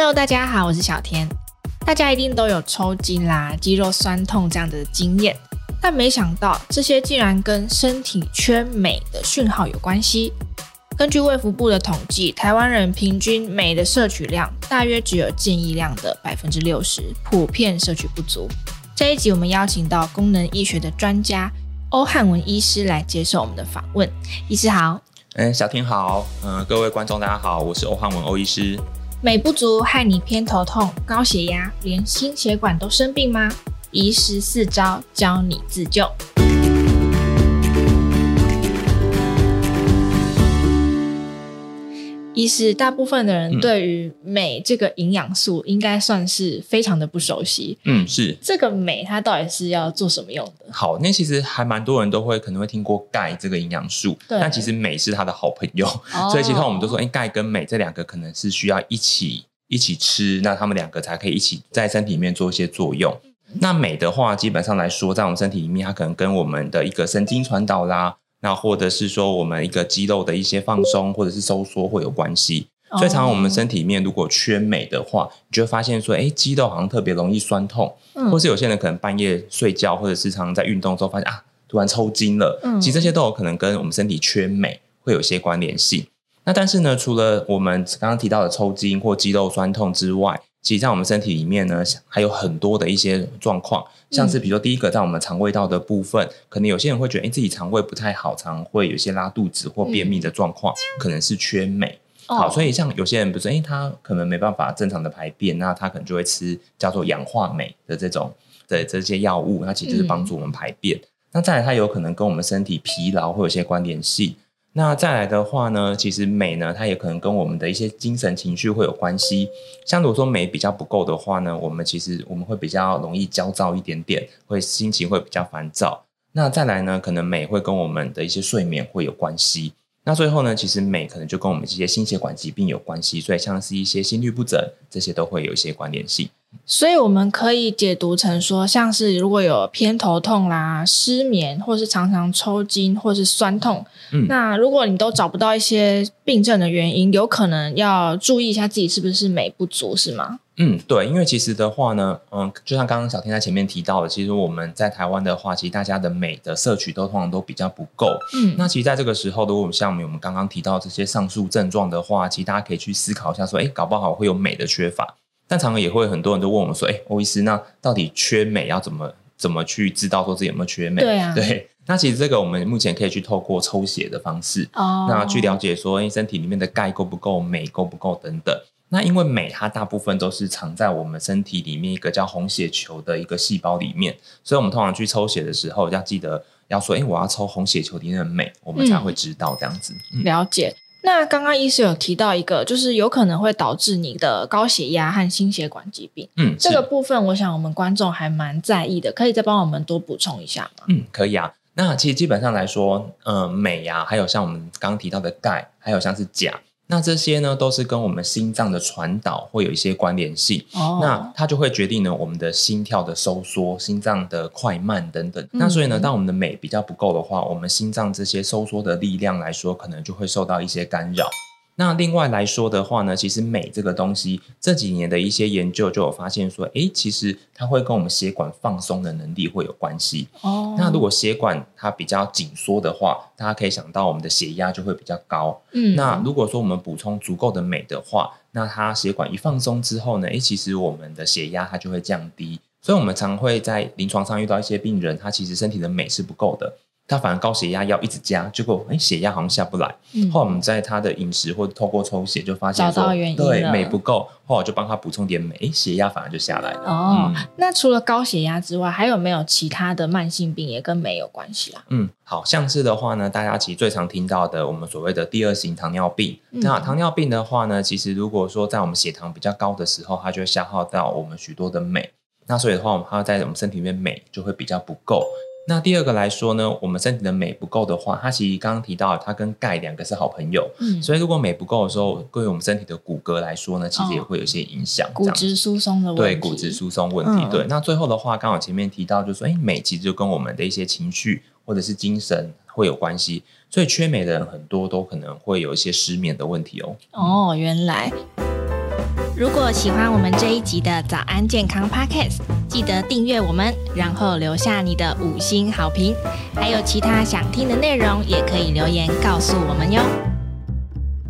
Hello，大家好，我是小天。大家一定都有抽筋啦、肌肉酸痛这样的经验，但没想到这些竟然跟身体缺镁的讯号有关系。根据卫福部的统计，台湾人平均镁的摄取量大约只有建议量的百分之六十，普遍摄取不足。这一集我们邀请到功能医学的专家欧汉文医师来接受我们的访问。医师好，嗯，小天好，嗯、各位观众大家好，我是欧汉文欧医师。镁不足害你偏头痛、高血压，连心血管都生病吗？医师四招教你自救。医师，大部分的人对于镁这个营养素应该算是非常的不熟悉。嗯，是这个镁它到底是要做什么用的？好，那其实还蛮多人都会可能会听过钙这个营养素，对但其实镁是它的好朋友，哦、所以其实我们都说，哎，钙跟镁这两个可能是需要一起一起吃，那他们两个才可以一起在身体里面做一些作用。嗯、那镁的话，基本上来说，在我们身体里面，它可能跟我们的一个神经传导啦。那或者是说我们一个肌肉的一些放松或者是收缩会有关系，所以常常我们身体里面如果缺镁的话，你就会发现说，哎，肌肉好像特别容易酸痛，嗯、或是有些人可能半夜睡觉或者是常常在运动之后发现啊，突然抽筋了，嗯、其实这些都有可能跟我们身体缺镁会有些关联性。那但是呢，除了我们刚刚提到的抽筋或肌肉酸痛之外，其实，在我们身体里面呢，还有很多的一些状况，像是比如说，第一个，在我们肠胃道的部分，嗯、可能有些人会觉得，哎，自己肠胃不太好，常会有些拉肚子或便秘的状况，嗯、可能是缺镁。哦、好，所以像有些人不是，哎，他可能没办法正常的排便，那他可能就会吃叫做氧化镁的这种的这些药物，那其实就是帮助我们排便。嗯、那再来，它有可能跟我们身体疲劳会有些关联性。那再来的话呢，其实美呢，它也可能跟我们的一些精神情绪会有关系。像如果说美比较不够的话呢，我们其实我们会比较容易焦躁一点点，会心情会比较烦躁。那再来呢，可能美会跟我们的一些睡眠会有关系。那最后呢，其实美可能就跟我们这些心血管疾病有关系，所以像是一些心律不整，这些都会有一些关联性。所以我们可以解读成说，像是如果有偏头痛啦、失眠，或是常常抽筋，或是酸痛，嗯，那如果你都找不到一些病症的原因，有可能要注意一下自己是不是镁不足，是吗？嗯，对，因为其实的话呢，嗯，就像刚刚小天在前面提到的，其实我们在台湾的话，其实大家的镁的摄取都通常都比较不够。嗯，那其实在这个时候，如果像我们刚刚提到这些上述症状的话，其实大家可以去思考一下，说，哎，搞不好会有镁的缺乏。但常常也会很多人都问我们说：“哎，欧医师，那到底缺镁要怎么怎么去知道说自己有没有缺镁？”对啊，对。那其实这个我们目前可以去透过抽血的方式，哦，那去了解说，哎，身体里面的钙够不够，镁够不够等等。那因为镁它大部分都是藏在我们身体里面一个叫红血球的一个细胞里面，所以我们通常去抽血的时候要记得要说：“哎，我要抽红血球里面的镁，我们才会知道这样子。嗯”了解。那刚刚医师有提到一个，就是有可能会导致你的高血压和心血管疾病。嗯，这个部分我想我们观众还蛮在意的，可以再帮我们多补充一下吗？嗯，可以啊。那其实基本上来说，呃，镁呀，还有像我们刚刚提到的钙，还有像是钾。那这些呢，都是跟我们心脏的传导会有一些关联性。哦，那它就会决定呢，我们的心跳的收缩、心脏的快慢等等。嗯、那所以呢，当我们的镁比较不够的话，我们心脏这些收缩的力量来说，可能就会受到一些干扰。那另外来说的话呢，其实镁这个东西这几年的一些研究就有发现说，诶，其实它会跟我们血管放松的能力会有关系。哦，那如果血管它比较紧缩的话，大家可以想到我们的血压就会比较高。嗯，那如果说我们补充足够的镁的话，那它血管一放松之后呢，诶，其实我们的血压它就会降低。所以我们常会在临床上遇到一些病人，他其实身体的镁是不够的。他反而高血压要一直加，结果哎，血压好像下不来。嗯、后来我们在他的饮食或者透过抽血就发现说，找到原因对，镁不够，后来就帮他补充点镁，血压反而就下来了。哦，嗯、那除了高血压之外，还有没有其他的慢性病也跟镁有关系啊？嗯，好像是的话呢，大家其实最常听到的，我们所谓的第二型糖尿病。嗯、那糖尿病的话呢，其实如果说在我们血糖比较高的时候，它就会消耗到我们许多的镁。那所以的话，我们还要在我们身体里面镁就会比较不够。那第二个来说呢，我们身体的镁不够的话，它其实刚刚提到，它跟钙两个是好朋友。嗯，所以如果镁不够的时候，对于我们身体的骨骼来说呢，其实也会有一些影响。哦、骨质疏松的问题。对，骨质疏松问题。嗯、对，那最后的话，刚好前面提到，就是说，哎，镁其实就跟我们的一些情绪或者是精神会有关系，所以缺镁的人很多都可能会有一些失眠的问题哦。哦，原来。如果喜欢我们这一集的早安健康 Podcast，记得订阅我们，然后留下你的五星好评。还有其他想听的内容，也可以留言告诉我们哟。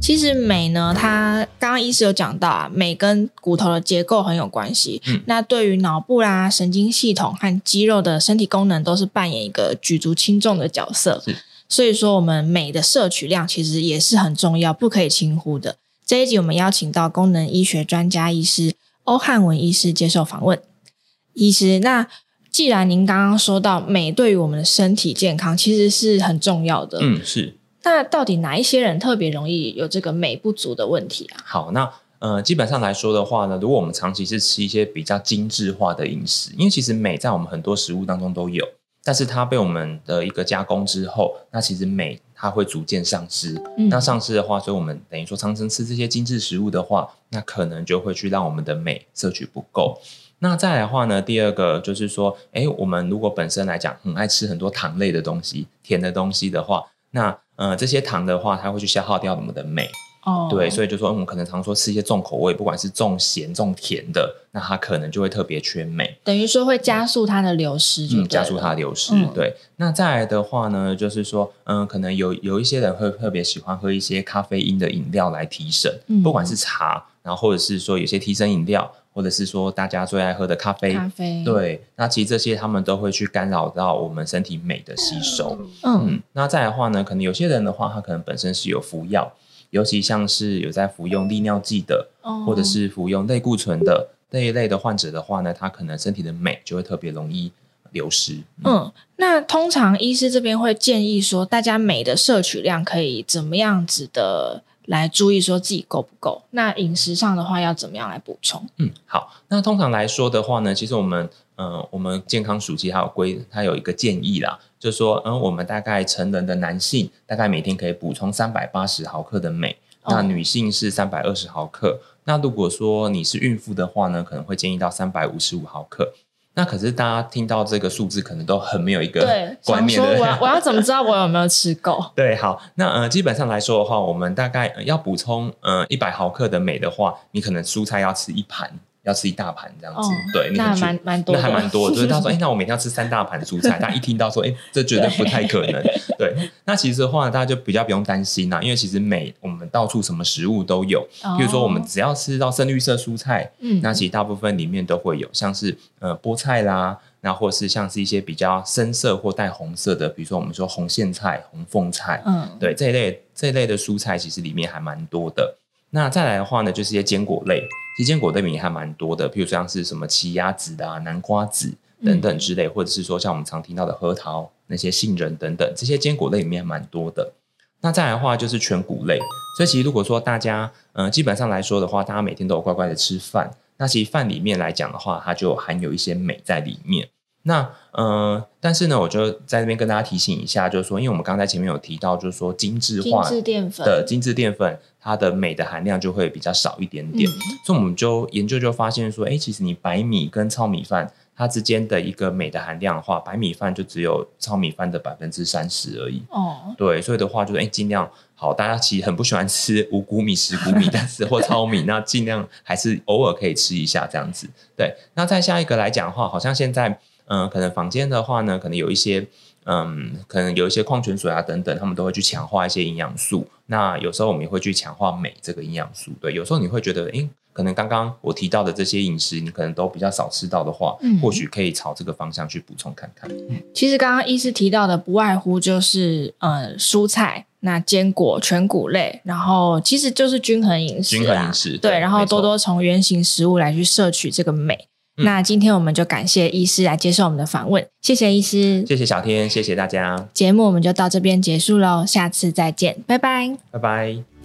其实镁呢，它刚刚医师有讲到啊，镁跟骨头的结构很有关系。嗯，那对于脑部啦、神经系统和肌肉的身体功能，都是扮演一个举足轻重的角色。所以说我们镁的摄取量其实也是很重要，不可以轻忽的。这一集我们邀请到功能医学专家医师欧汉文医师接受访问。医师，那既然您刚刚说到美对于我们的身体健康其实是很重要的，嗯，是。那到底哪一些人特别容易有这个美不足的问题啊？好，那呃，基本上来说的话呢，如果我们长期是吃一些比较精致化的饮食，因为其实美在我们很多食物当中都有，但是它被我们的一个加工之后，那其实镁。它会逐渐丧失，嗯、那丧失的话，所以我们等于说常常吃这些精致食物的话，那可能就会去让我们的镁摄取不够。那再来的话呢，第二个就是说，诶，我们如果本身来讲很爱吃很多糖类的东西、甜的东西的话，那呃这些糖的话，它会去消耗掉我们的镁。哦，对，所以就说我们可能常说吃一些重口味，不管是重咸、重甜的，那它可能就会特别缺镁，等于说会加速它的流失，嗯，加速它的流失。嗯、对，那再来的话呢，就是说，嗯，可能有有一些人会特别喜欢喝一些咖啡因的饮料来提神，嗯、不管是茶，然后或者是说有些提神饮料，或者是说大家最爱喝的咖啡，咖啡，对，那其实这些他们都会去干扰到我们身体镁的吸收。嗯，嗯，那再来的话呢，可能有些人的话，他可能本身是有服药。尤其像是有在服用利尿剂的，哦、或者是服用类固醇的这一类的患者的话呢，他可能身体的镁就会特别容易流失。嗯，嗯，那通常医师这边会建议说，大家镁的摄取量可以怎么样子的来注意，说自己够不够？那饮食上的话要怎么样来补充？嗯，好，那通常来说的话呢，其实我们。嗯，我们健康署其实还有规，它有一个建议啦，就是说，嗯，我们大概成人的男性大概每天可以补充三百八十毫克的镁，哦、那女性是三百二十毫克。那如果说你是孕妇的话呢，可能会建议到三百五十五毫克。那可是大家听到这个数字，可能都很没有一个观念的。我要 我要怎么知道我有没有吃够？对，好，那呃，基本上来说的话，我们大概要补充呃一百毫克的镁的话，你可能蔬菜要吃一盘。要吃一大盘这样子，哦、对，那还蛮蛮多，那还蛮多的。所以他说，哎、欸，那我每天要吃三大盘蔬菜。大家一听到说，哎、欸，这绝对不太可能。对，对，那其实的话，大家就比较不用担心啦，因为其实每我们到处什么食物都有。比如说，我们只要吃到深绿色蔬菜，嗯，那其实大部分里面都会有，像是呃菠菜啦，那或是像是一些比较深色或带红色的，比如说我们说红苋菜、红凤菜，嗯，对，这一类这一类的蔬菜，其实里面还蛮多的。那再来的话呢，就是一些坚果类，其实坚果类里面还蛮多的，譬如像是什么奇亚籽啊、南瓜籽等等之类，嗯、或者是说像我们常听到的核桃、那些杏仁等等，这些坚果类里面还蛮多的。那再来的话就是全谷类，所以其实如果说大家，嗯、呃，基本上来说的话，大家每天都有乖乖的吃饭，那其实饭里面来讲的话，它就含有一些镁在里面。那呃，但是呢，我就在这边跟大家提醒一下，就是说，因为我们刚才前面有提到，就是说精致化的精致淀粉，精致淀粉它的镁的含量就会比较少一点点，嗯、所以我们就研究就发现说，哎，其实你白米跟糙米饭它之间的一个镁的含量的话，白米饭就只有糙米饭的百分之三十而已。哦，对，所以的话就是，哎，尽量好，大家其实很不喜欢吃五谷米、十谷米，但是或糙米，那尽量还是偶尔可以吃一下这样子。对，那再下一个来讲的话，好像现在。嗯，可能房间的话呢，可能有一些，嗯，可能有一些矿泉水啊等等，他们都会去强化一些营养素。那有时候我们也会去强化镁这个营养素。对，有时候你会觉得，诶，可能刚刚我提到的这些饮食，你可能都比较少吃到的话，嗯，或许可以朝这个方向去补充看看。其实刚刚医师提到的，不外乎就是，呃，蔬菜、那坚果、全谷类，然后其实就是均衡饮食，均衡饮食，对，然后多多从原型食物来去摄取这个镁。那今天我们就感谢医师来接受我们的访问，谢谢医师，谢谢小天，谢谢大家。节目我们就到这边结束喽，下次再见，拜拜，拜拜。